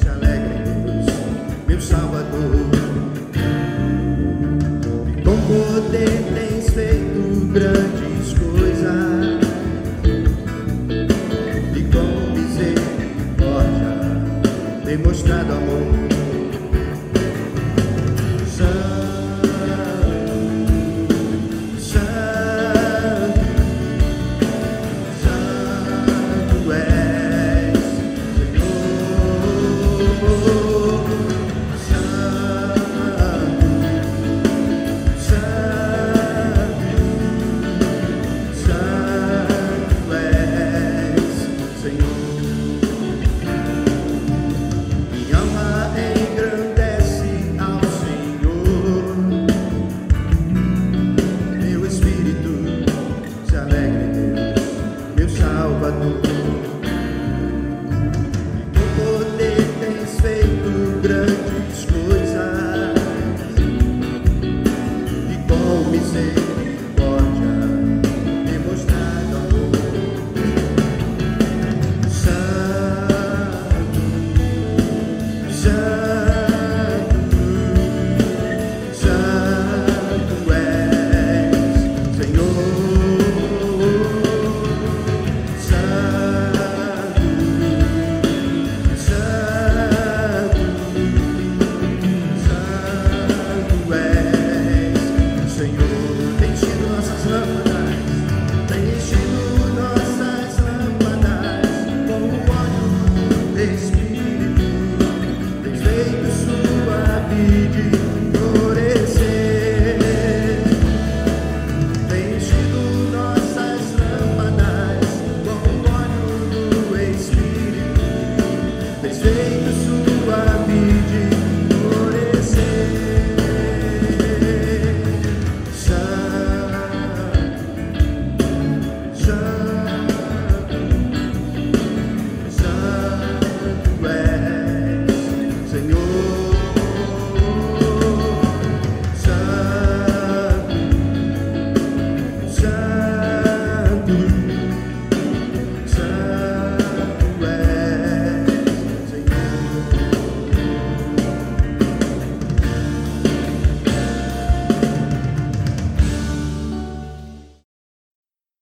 Se alegre, Deus, meu Salvador. Com poder tens feito grandes coisas. you.